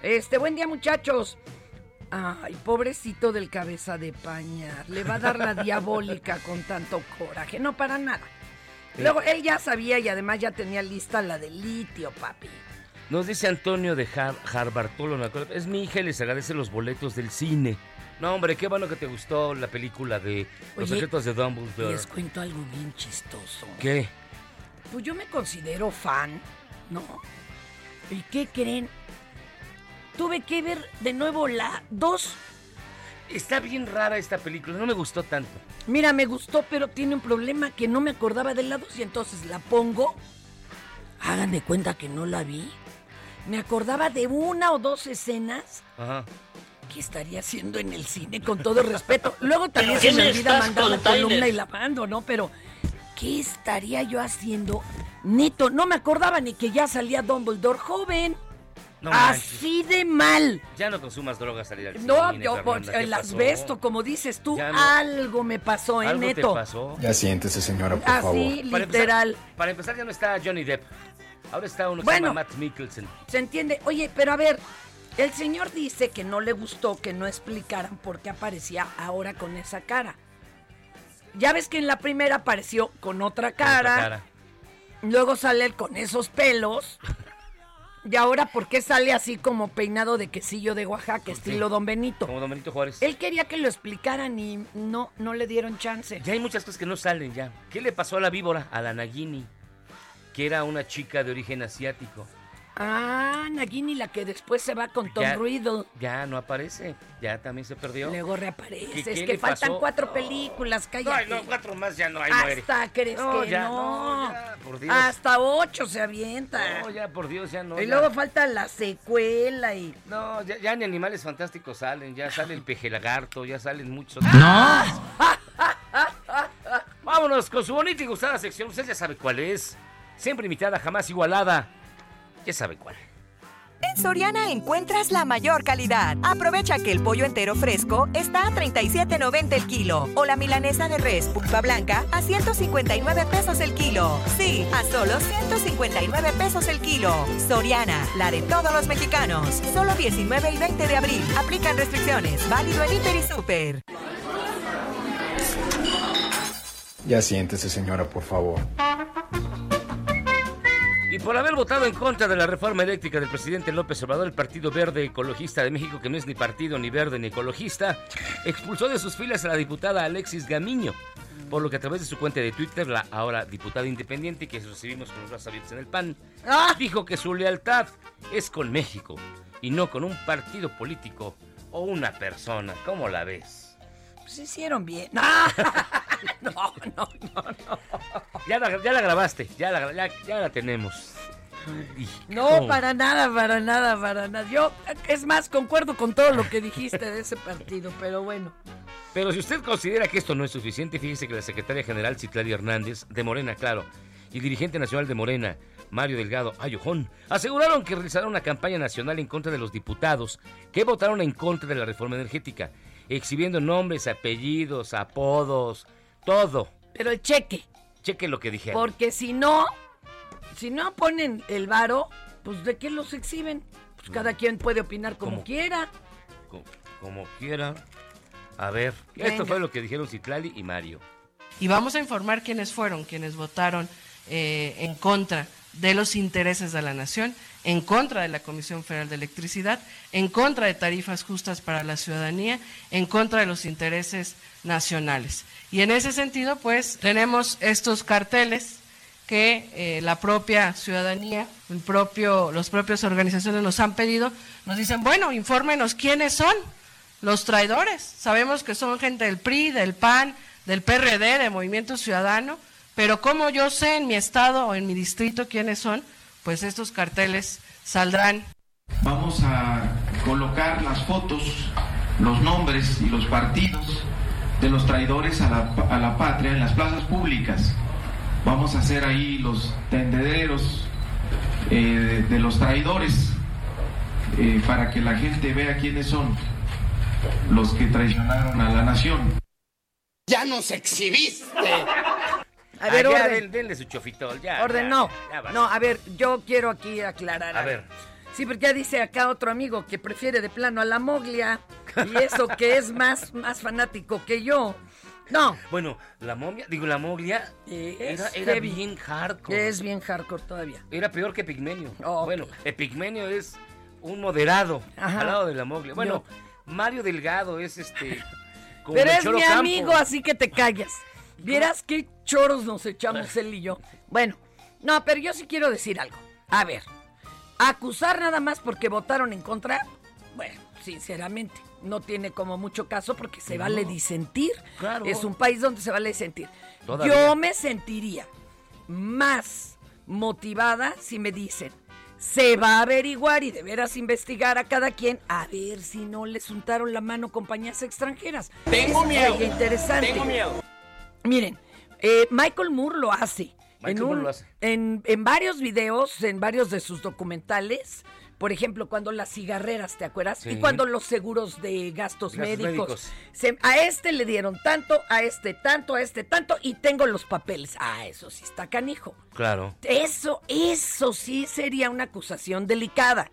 Este, buen día, muchachos. Ay, pobrecito del cabeza de pañar. Le va a dar la diabólica con tanto coraje. No, para nada. Luego, él ya sabía y además ya tenía lista la de litio, papi. Nos dice Antonio de me acuerdo. es mi hija y les agradece los boletos del cine. No, hombre, qué bueno que te gustó la película de Los Oye, secretos de Dumbledore. Les cuento algo bien chistoso. ¿Qué? Pues yo me considero fan, ¿no? ¿Y qué creen? Tuve que ver de nuevo la 2. Está bien rara esta película, no me gustó tanto. Mira, me gustó, pero tiene un problema que no me acordaba de la 2 y entonces la pongo. Hagan de cuenta que no la vi. Me acordaba de una o dos escenas Ajá. Que estaría haciendo en el cine, con todo respeto. Luego también se ¿Qué me olvida mandar la columna y la mando, ¿no? Pero, ¿qué estaría yo haciendo? Neto, no me acordaba ni que ya salía Dumbledore joven. No Así de mal. Ya no consumas drogas salir al No, cine, yo Fernanda, ¿qué el pasó? asbesto, como dices tú, no. algo me pasó, ¿eh, ¿Algo te Neto? pasó? Ya siéntese, señora, por favor. Así, Para literal. empezar, para empezar ya no está Johnny Depp. Ahora está uno que Bueno. se llama Matt Mikkelsen. ¿Se entiende? Oye, pero a ver, el señor dice que no le gustó que no explicaran por qué aparecía ahora con esa cara. Ya ves que en la primera apareció con otra Con otra cara, cara. luego sale él con esos pelos. Y ahora, ¿por qué sale así como peinado de quesillo de Oaxaca, estilo Don Benito? Como Don Benito Juárez. Él quería que lo explicaran y no, no le dieron chance. Ya hay muchas cosas que no salen ya. ¿Qué le pasó a la víbora? A la Nagini, que era una chica de origen asiático. Ah, Nagini, la que después se va con Tom Ya- Riddle. Ya no aparece, ya también se perdió. Luego reaparece. ¿Qué- es que faltan pasó? cuatro películas, cállate. Ay, no, cuatro más ya no, muere. Hasta crees No, que ya, no. no, ya, por Dios. Hasta ocho se avienta. No, ya, por Dios, ya no. y ya. luego falta la secuela y. No, ya, ya ni animales fantásticos salen, ya sale el peje lagarto, ya salen muchos. ¡No! Vámonos con su bonita y gustada sección, usted ya sabe cuál es. Siempre imitada, jamás igualada. Ya sabe cuál. En Soriana encuentras la mayor calidad. Aprovecha que el pollo entero fresco está a 37.90 el kilo o la milanesa de res pulpa blanca a 159 pesos el kilo. Sí, a solo 159 pesos el kilo. Soriana, la de todos los mexicanos. Solo 19 y 20 de abril. Aplican restricciones. Válido en Hiper y Super. Ya siéntese, señora, por favor. Y por haber votado en contra de la reforma eléctrica del presidente López Obrador, el Partido Verde Ecologista de México, que no es ni partido ni verde ni ecologista, expulsó de sus filas a la diputada Alexis Gamiño. Por lo que a través de su cuenta de Twitter, la ahora diputada independiente, que recibimos con los brazos abiertos en el pan, dijo que su lealtad es con México y no con un partido político o una persona. ¿Cómo la ves? Pues hicieron bien. No, no, no, no. no. Ya la, ya la grabaste, ya la, ya, ya la tenemos. No, para nada, para nada, para nada. Yo, es más, concuerdo con todo lo que dijiste de ese partido, pero bueno. Pero si usted considera que esto no es suficiente, fíjese que la secretaria general Citlali Hernández, de Morena, claro, y el dirigente nacional de Morena, Mario Delgado Ayojón, aseguraron que realizarán una campaña nacional en contra de los diputados que votaron en contra de la reforma energética, exhibiendo nombres, apellidos, apodos, todo. Pero el cheque. Cheque lo que dijeron. Porque si no, si no ponen el varo, pues ¿de qué los exhiben? Pues cada quien puede opinar como quiera. Como, como quiera. A ver, Venga. esto fue lo que dijeron Citlali y Mario. Y vamos a informar quiénes fueron quienes votaron eh, en contra de los intereses de la nación, en contra de la Comisión Federal de Electricidad, en contra de tarifas justas para la ciudadanía, en contra de los intereses nacionales. Y en ese sentido, pues, tenemos estos carteles que eh, la propia ciudadanía, el propio, los propios organizaciones nos han pedido, nos dicen, bueno, infórmenos quiénes son los traidores. Sabemos que son gente del PRI, del PAN, del PRD, de Movimiento Ciudadano, pero como yo sé en mi estado o en mi distrito quiénes son, pues estos carteles saldrán. Vamos a colocar las fotos, los nombres y los partidos de los traidores a la, a la patria en las plazas públicas. Vamos a hacer ahí los tendederos eh, de los traidores eh, para que la gente vea quiénes son los que traicionaron a la nación. ¡Ya nos exhibiste! A ver, Ah, ya, orden. den- denle su chofitol, ya. Orden, ya, no. ya. No, a ver, yo quiero aquí aclarar. A ver. Sí, porque ya dice acá otro amigo que prefiere de plano a la moglia. Y eso que es más, más fanático que yo. No. Bueno, la momia, digo, la moglia era, bien hardcore. Es bien hardcore todavía. Era peor que Pigmenio. Oh, bueno, Epigmenio es un moderado Ajá. al lado de la moglia. Bueno, Mario Delgado es este. como Pero es mi Campo. amigo, así que te callas. Vieras qué choros nos echamos él y yo. Bueno, no, pero yo sí quiero decir algo. A ver, acusar nada más porque votaron en contra, bueno, sinceramente, no tiene como mucho caso porque se No. vale disentir. Claro. Es un país donde se vale disentir. Todavía. Yo me sentiría más motivada si me dicen, se va a averiguar y de veras investigar a cada quien a ver si no les untaron la mano compañías extranjeras. Tengo Eso miedo. interesante. Tengo miedo. Miren, eh, Michael Moore lo hace. Michael en, un- Moore lo hace. En, en varios videos, en varios de sus documentales. Por ejemplo, cuando las cigarreras, ¿te acuerdas? Sí. Y cuando los seguros de gastos, Gastos médicos. médicos. Se- a este le dieron tanto, a este tanto, a este tanto, y tengo los papeles. Ah, eso sí está canijo. Claro. Eso, eso sí sería una acusación delicada.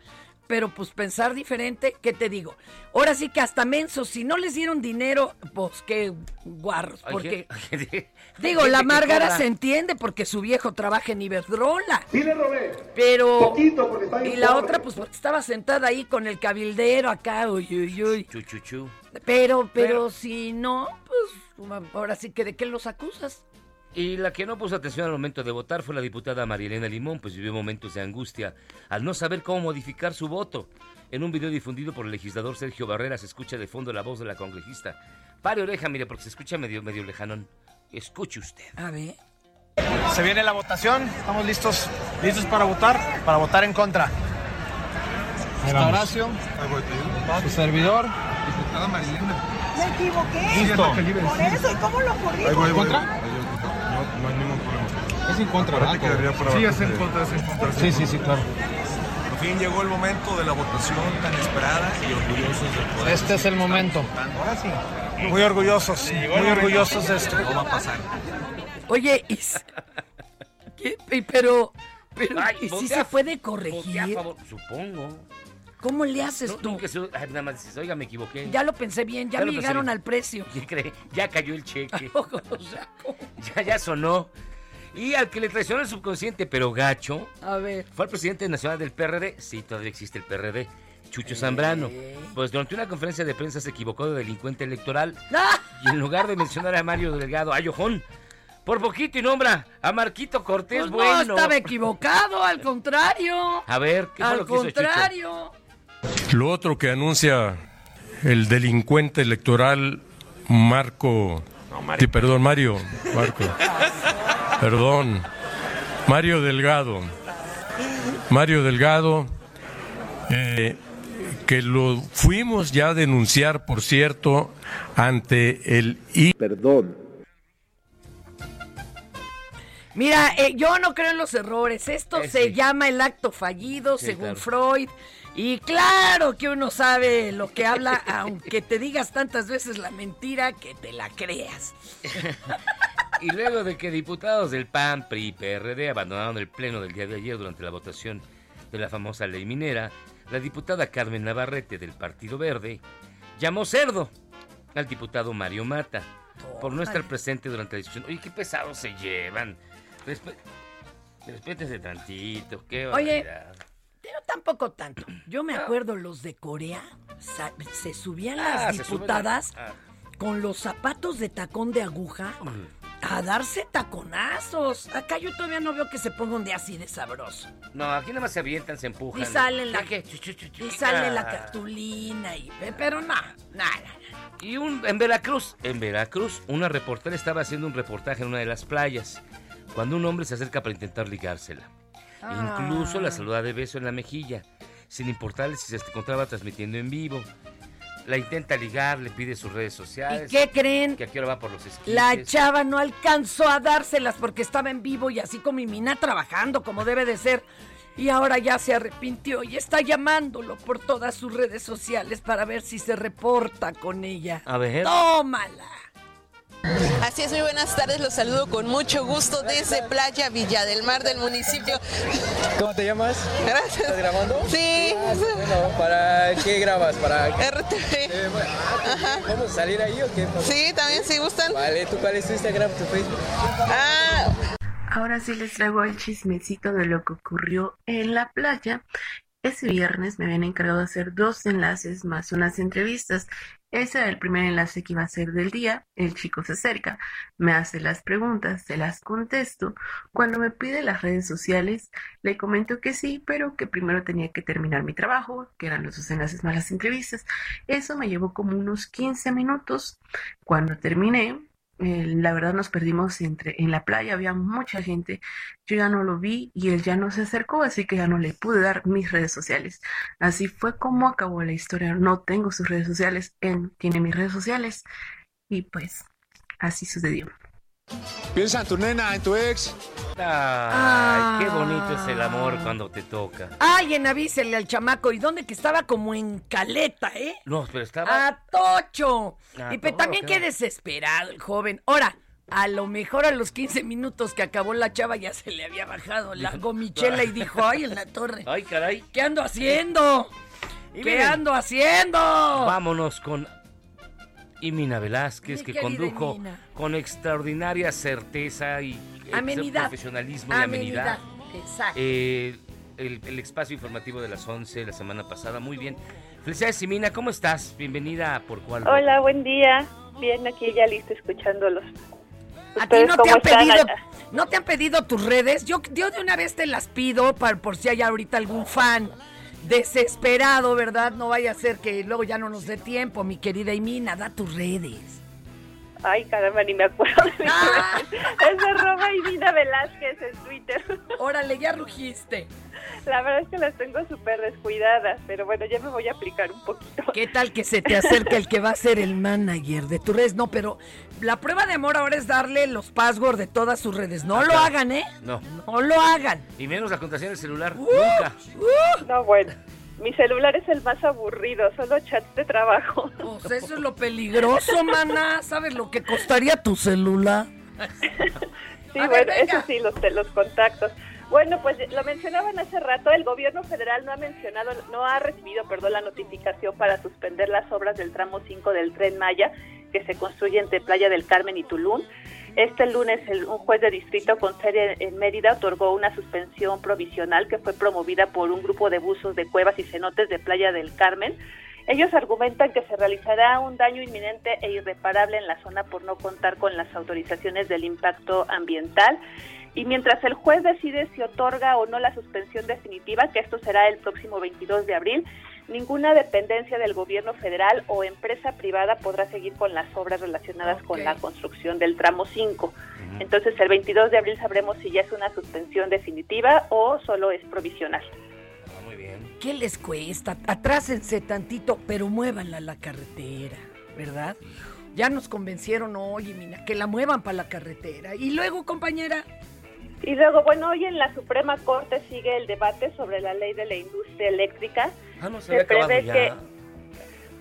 Pero pues pensar diferente, ¿qué te digo? Ahora sí que hasta menso, si no les dieron dinero, pues qué guarros. Porque, digo, la Márgara se entiende porque su viejo trabaja en Iberdrola. Sí le robé. Pero. Poquito, porque está bien y la pobre. otra, pues porque estaba sentada ahí con el cabildero acá, uy, uy, uy. Chu, chu, chu. Pero, pero si no, pues ahora sí que de qué los acusas. Y la que no puso atención al momento de votar fue la diputada Marielena Limón, pues vivió momentos de angustia al no saber cómo modificar su voto. En un video difundido por el legislador Sergio Barrera se escucha de fondo la voz de la congresista. Pare oreja, mire, porque se escucha medio, medio lejanón. Escuche usted. A ver. Se viene la votación, estamos listos, listos para votar, para votar en contra. Horacio, su servidor. Diputada Marilena. Me equivoqué. Listo. Por eso, ¿y cómo lo corrijo? ¿En contra? No hay ningún problema. Es en contra, Aparte ¿verdad? para Sí, abajo es en contra, es en contra. Sí, sí, sí, claro. Por fin llegó el momento de la votación tan esperada y orgullosos de poder. Este es el momento. Ahora sí. Muy orgullosos, muy orgullosos de esto. No va a pasar. Oye, y s- ¿qué? Y pero, pero Ay, ¿y si se puede a corregir? favor, Supongo. ¿Cómo le haces No, tú? se- ay, nada más dices, oiga, me equivoqué. Ya lo pensé bien, ya Ya me llegaron al precio. ¿Qué cree? Ya cayó el cheque. ya, ya sonó. Y al que le traicionó el subconsciente, pero gacho, A ver. fue el presidente nacional del PRD. Sí, todavía existe el PRD. Chucho Zambrano. Pues durante una conferencia de prensa se equivocó de delincuente electoral. Y en lugar de mencionar a Mario Delgado, ay, ojón, por poquito y nombra a Marquito Cortés Pues Bueno. no estaba equivocado, al contrario. A ver, ¿qué fue Al lo que hizo Chucho? Lo otro que anuncia el delincuente electoral Marco. Sí, perdón, Mario. Marco. Perdón. Mario Delgado. Mario Delgado. eh, que lo fuimos ya a denunciar, por cierto, ante el I. Perdón. Mira, eh, yo no creo en los errores. Esto Eh, se sí. llama el acto fallido, Sí, según claro. Freud. Y claro que uno sabe lo que habla, aunque te digas tantas veces la mentira que te la creas. Y luego de que diputados del PAN, PRI y PRD abandonaron el pleno del día de ayer durante la votación de la famosa ley minera, la diputada Carmen Navarrete del Partido Verde llamó cerdo al diputado Mario Mata por no estar presente durante la discusión. Oye, qué pesados se llevan. Respe- Respétese tantito, qué Oye, barbaridad. Pero tampoco tanto. Yo me acuerdo los de Corea, se subían Ah, las suben diputadas ah. con los zapatos de tacón de aguja a darse taconazos. Acá yo todavía no veo que se ponga un día así de sabroso. No, aquí nada más se avientan, se empujan. Y sale la, ¿Qué, y sale la Ah. cartulina y pero no, nada. Y un, en Veracruz, en Veracruz, una reportera estaba haciendo un reportaje en una de las playas cuando un hombre se acerca para intentar ligársela. Ah. Incluso la saluda de beso en la mejilla, sin importarle si se encontraba transmitiendo en vivo. La intenta ligar, le pide sus redes ¿Y sociales. qué creen? Que aquí ahora va por los esquites. La chava no alcanzó a dárselas porque estaba en vivo y así con mi mina trabajando como debe de ser. Y ahora ya se arrepintió y está llamándolo por todas sus redes sociales para ver si se reporta con ella. A ver. Tómala. Así es, muy buenas tardes, los saludo con mucho gusto desde Playa Villa del Mar del municipio. ¿Cómo te llamas? Gracias. ¿Estás grabando? Sí. Bueno, ¿para qué grabas? ¿Para RTV. ¿Vamos a salir ahí o qué? Sí, también si gustan. Vale, ¿tú cuál es tu Instagram, tu Facebook? Ah, Ahora sí les traigo el chismecito de lo que ocurrió en la playa. Ese viernes me habían encargado de hacer dos enlaces más unas entrevistas. Ese era el primer enlace que iba a ser del día. El chico se acerca, me hace las preguntas, se las contesto. Cuando me pide las redes sociales, le comento que sí, pero que primero tenía que terminar mi trabajo, que eran los dos enlaces más las entrevistas. Eso me llevó como unos 15 minutos. Cuando terminé, eh, la verdad nos perdimos entre, en la playa, había mucha gente, yo ya no lo vi y él ya no se acercó, así que ya no le pude dar mis redes sociales. Así fue como acabó la historia, no tengo sus redes sociales, él tiene mis redes sociales y pues así sucedió. Piensa en tu nena, en tu ex. Ay, qué bonito es el amor cuando te toca. Alguien avísele al chamaco. ¿Y dónde que estaba como en caleta, eh? No, pero estaba... ¡A Tocho! A y también qué desesperado el joven. Ahora, a lo mejor a los 15 minutos que acabó la chava ya se le había bajado la gomichela y dijo, ay, en la torre. Ay, caray. ¿Qué ando haciendo? Y ¿Qué miren, ando haciendo? Vámonos con Imina Velázquez, Mi que condujo con extraordinaria certeza y Amenidad. profesionalismo y amenidad. Exacto. Eh, el, el espacio informativo de las 11 la semana pasada. Muy bien. Felicidades, Imina. ¿Cómo estás? Bienvenida a Por Cuál. Hola, buen día. Bien, aquí ya listo escuchándolos. ¿A ti ¿Ustedes no te han pedido, allá? no te han pedido tus redes? Yo, yo de una vez te las pido para, por si hay ahorita algún fan desesperado, ¿verdad? No vaya a ser que luego ya no nos dé tiempo, mi querida Imina, da tus redes. Ay, caramba, ni me acuerdo de mi Es de Roma y Dina Velázquez en Twitter. Órale, ya rugiste. La verdad es que las tengo súper descuidadas, pero bueno, ya me voy a aplicar un poquito. ¿Qué tal que se te acerca el que va a ser el manager de tu redes? No, pero la prueba de amor ahora es darle los passwords de todas sus redes. No Ah, lo claro. hagan, ¿eh? No. No lo hagan. Y menos la contraseña del celular. Uh. Nunca. No, bueno. Mi celular es el más aburrido, solo chats de trabajo. Pues eso es lo peligroso, mana. ¿Sabes lo que costaría tu celular? Sí, A bueno, eso sí, los, los contactos. Bueno, pues lo mencionaban hace rato, el gobierno federal no ha mencionado, no ha recibido, perdón, la notificación para suspender las obras del tramo 5 del Tren Maya que se construye entre Playa del Carmen y Tulum. Este lunes un juez de distrito con sede en Mérida otorgó una suspensión provisional que fue promovida por un grupo de buzos de cuevas y cenotes de Playa del Carmen. Ellos argumentan que se realizará un daño inminente e irreparable en la zona por no contar con las autorizaciones del impacto ambiental. Y mientras el juez decide si otorga o no la suspensión definitiva, que esto será el próximo 22 de abril, ninguna dependencia del gobierno federal o empresa privada podrá seguir con las obras relacionadas con la construcción del tramo 5. Entonces el 22 de abril sabremos si ya es una suspensión definitiva o solo es provisional. Muy bien. ¿Qué les cuesta? Atrásense tantito, pero muévanla la carretera, ¿verdad? Ya nos convencieron, oye, mina, que la muevan para la carretera. Y luego, compañera, Y luego, bueno, hoy en la Suprema Corte sigue el debate sobre la ley de la industria eléctrica. Ah, no se Se prevé ya. que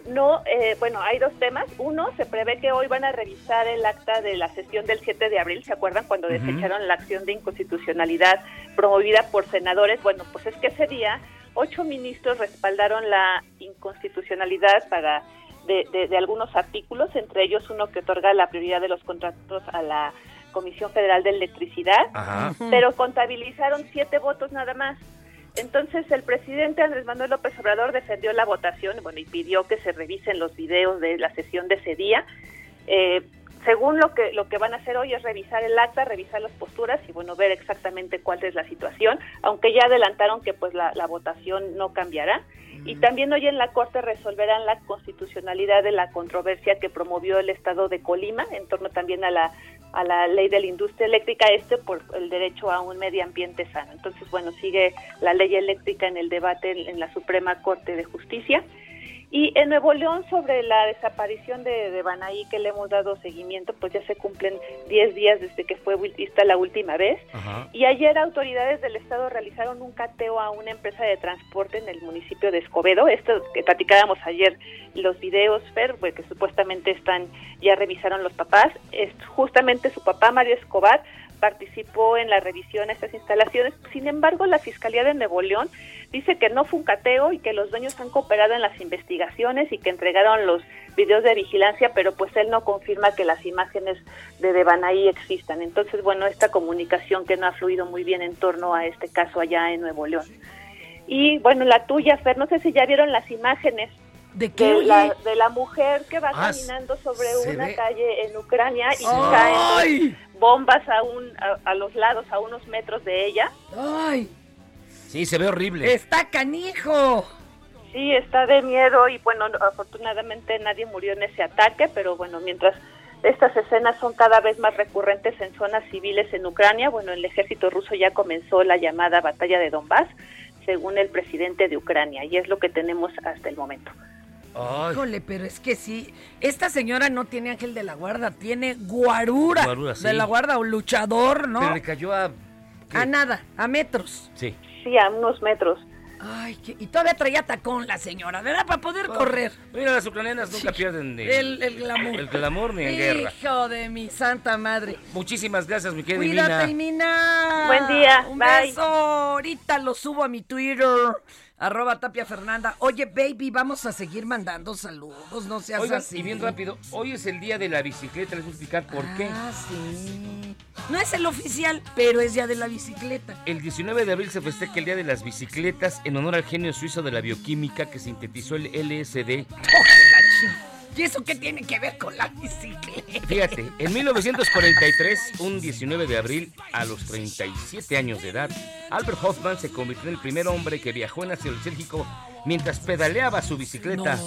no, eh, bueno, hay dos temas. Uno, se prevé que hoy van a revisar el acta de la sesión del 7 de abril. ¿Se acuerdan cuando desecharon la acción de inconstitucionalidad promovida por senadores? Bueno, pues es que ese día ocho ministros respaldaron la inconstitucionalidad para de, de- de algunos artículos, entre ellos uno que otorga la prioridad de los contratos a la Comisión Federal de Electricidad, Ajá. pero contabilizaron siete votos nada más. Entonces el presidente Andrés Manuel López Obrador defendió la votación bueno, y pidió que se revisen los videos de la sesión de ese día. Eh, según lo que lo que van a hacer hoy es revisar el acta, revisar las posturas y bueno ver exactamente cuál es la situación, aunque ya adelantaron que pues la, la votación no cambiará. Y también hoy en la Corte resolverán la constitucionalidad de la controversia que promovió el Estado de Colima en torno también a la a la ley de la industria eléctrica, este por el derecho a un medio ambiente sano. Entonces, bueno, sigue la ley eléctrica en el debate en, en la Suprema Corte de Justicia. Y en Nuevo León, sobre la desaparición de, de Banaí, que le hemos dado seguimiento, pues ya se cumplen 10 días desde que fue vista la última vez. Y ayer autoridades del Estado realizaron un cateo a una empresa de transporte en el municipio de Escobedo. Esto que platicábamos ayer, los videos, Fer, pues, que supuestamente están, ya revisaron los papás. Es justamente su papá, Mario Escobar, participó en la revisión de estas instalaciones. Sin embargo, la Fiscalía de Nuevo León dice que no fue un cateo y que los dueños han cooperado en las investigaciones y que entregaron los videos de vigilancia, pero pues él no confirma que las imágenes de Devanaí existan. Entonces, bueno, esta comunicación que no ha fluido muy bien en torno a este caso allá en Nuevo León. Y bueno, la tuya, Fer, no sé si ya vieron las imágenes ¿De qué, de la, oye? de la mujer que va Ah, caminando sobre una ve- calle en Ucrania y dos bombas a, un, a, a los lados, a unos metros de ella. ¡Ay! Sí, se ve horrible. ¡Está canijo! Sí, está de miedo y bueno, no- afortunadamente nadie murió en ese ataque, pero bueno, mientras estas escenas son cada vez más recurrentes en zonas civiles en Ucrania, bueno, el ejército ruso ya comenzó la llamada batalla de Donbass, según el presidente de Ucrania, y es lo que tenemos hasta el momento. Híjole, pero es que sí. Esta señora no tiene ángel de la guarda, tiene guarura, Guarura, sí. de la guarda o luchador, ¿no? Pero le cayó a... A nada, a metros. Sí. Sí, a unos metros. Ay, que- y todavía traía tacón la señora, ¿verdad? Para poder correr. Mira, las ucranianas nunca pierden de- El, el glamour. el glamour ni en guerra. Hijo de mi santa madre. Muchísimas gracias, mi querida Cuídate. Mina. Buen día, Un bye. beso. Ahorita lo subo a mi Twitter. Arroba Tapia Fernanda. Oye, baby, vamos a seguir mandando saludos. No seas Oigan, así. y bien rápido, hoy es el día de la bicicleta, les voy a explicar por qué. Ah, sí. No es el oficial, pero es ya de la bicicleta. El 19 de abril se festeja el Día de las Bicicletas en honor al genio suizo de la bioquímica que sintetizó el LSD. ¿Y eso qué tiene que ver con la bicicleta? Fíjate, en 1943, un 19 de abril, a los 37 años de edad, Albert Hoffman se convirtió en el primer hombre que viajó en acero eléctrico mientras pedaleaba su bicicleta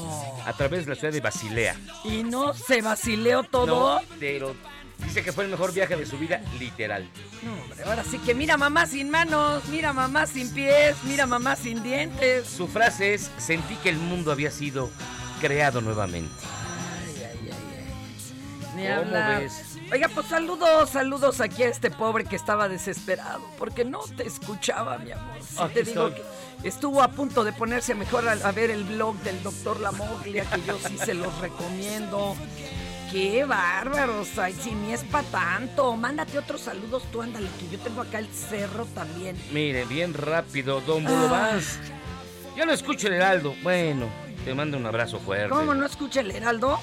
a través de la ciudad de Basilea. Y no se vacileó todo. No, pero dice que fue el mejor viaje de su vida, literal. No, hombre, ahora sí que mira mamá sin manos, mira mamá sin pies, mira mamá sin dientes. Su frase es, sentí que el mundo había sido creado nuevamente. Ni ¿Cómo hablar. ves? Oiga, pues saludos, saludos aquí a este pobre que estaba desesperado, porque no te escuchaba, mi amor. Aquí te digo estoy. que estuvo a punto de ponerse mejor a, a ver el blog del doctor Lamoglia, que yo sí se los recomiendo. Qué bárbaros, ay, si ni es para tanto. Mándate otros saludos tú, ándale, que yo tengo acá el cerro también. Mire, bien rápido, don Bulo Vaz. Yo no escucho el Heraldo. Bueno, te mando un abrazo fuerte. ¿Cómo no escucha el Heraldo?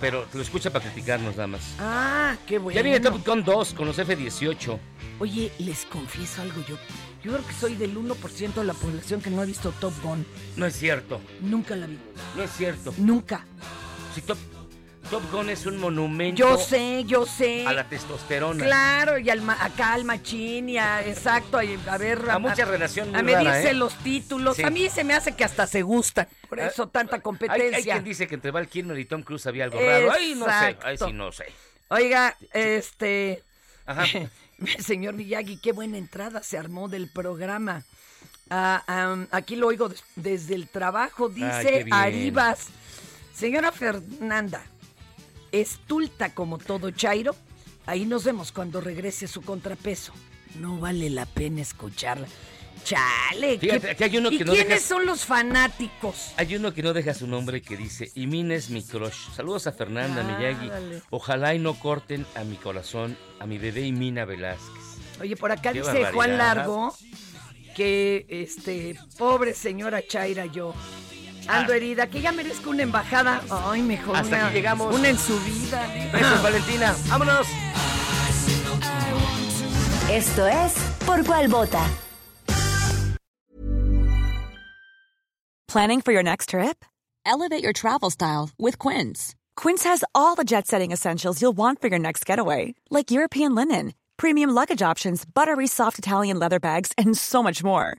Pero lo escucha para criticarnos nada más. Ah, qué bueno. Ya viene Top Gun 2 con los F-18. Oye, les confieso algo yo. Yo creo que soy del 1% de la población que no ha visto Top Gun. No es cierto. Nunca la vi. No es cierto. Nunca. Si Top, Top Gun es un monumento Yo sé, yo sé. a la testosterona. Claro, y al ma- acá al machín y a, exacto, a, a ver... A mucha relación muy A medirse rara, ¿eh? los títulos. Sí. A mí se me hace que hasta se gustan. Por Ah, eso tanta competencia. hay quien dice que entre Val Kilmer y Tom Cruise había algo raro. Ay, no sé. Ay, Exacto. sí, no sé. Oiga, este... Ajá. Señor Miyagi, qué buena entrada se armó del programa. Ah, aquí lo oigo des- desde el trabajo, Ay, dice bien. Aribas. Señora Fernanda, estulta como todo Chairo, ahí nos vemos cuando regrese su contrapeso. No vale la pena escucharla. Chale, ¿qué- Fíjate, aquí hay uno ¿y que no quiénes dejas- son los fanáticos? Hay uno que no deja su nombre que dice, y Mina es mi crush. Saludos a Fernanda Miyagi. Ándale. Ojalá y no corten a mi corazón, a mi bebé y Mina Velázquez. Oye, por acá Qué dice barbaridad. Juan Largo que, este, pobre señora Chaira, yo ando herida, que ya merezco una embajada. Ay, mejor Hasta una, aquí llegamos. una en su vida. Besos, Valentina. ¡Vámonos! Esto es Por Cuál Vota. Planning for your next trip? Elevate your travel style with Quince. Quince has all the jet setting essentials you'll want for your next getaway, like European linen, premium luggage options, buttery soft Italian leather bags, and so much more.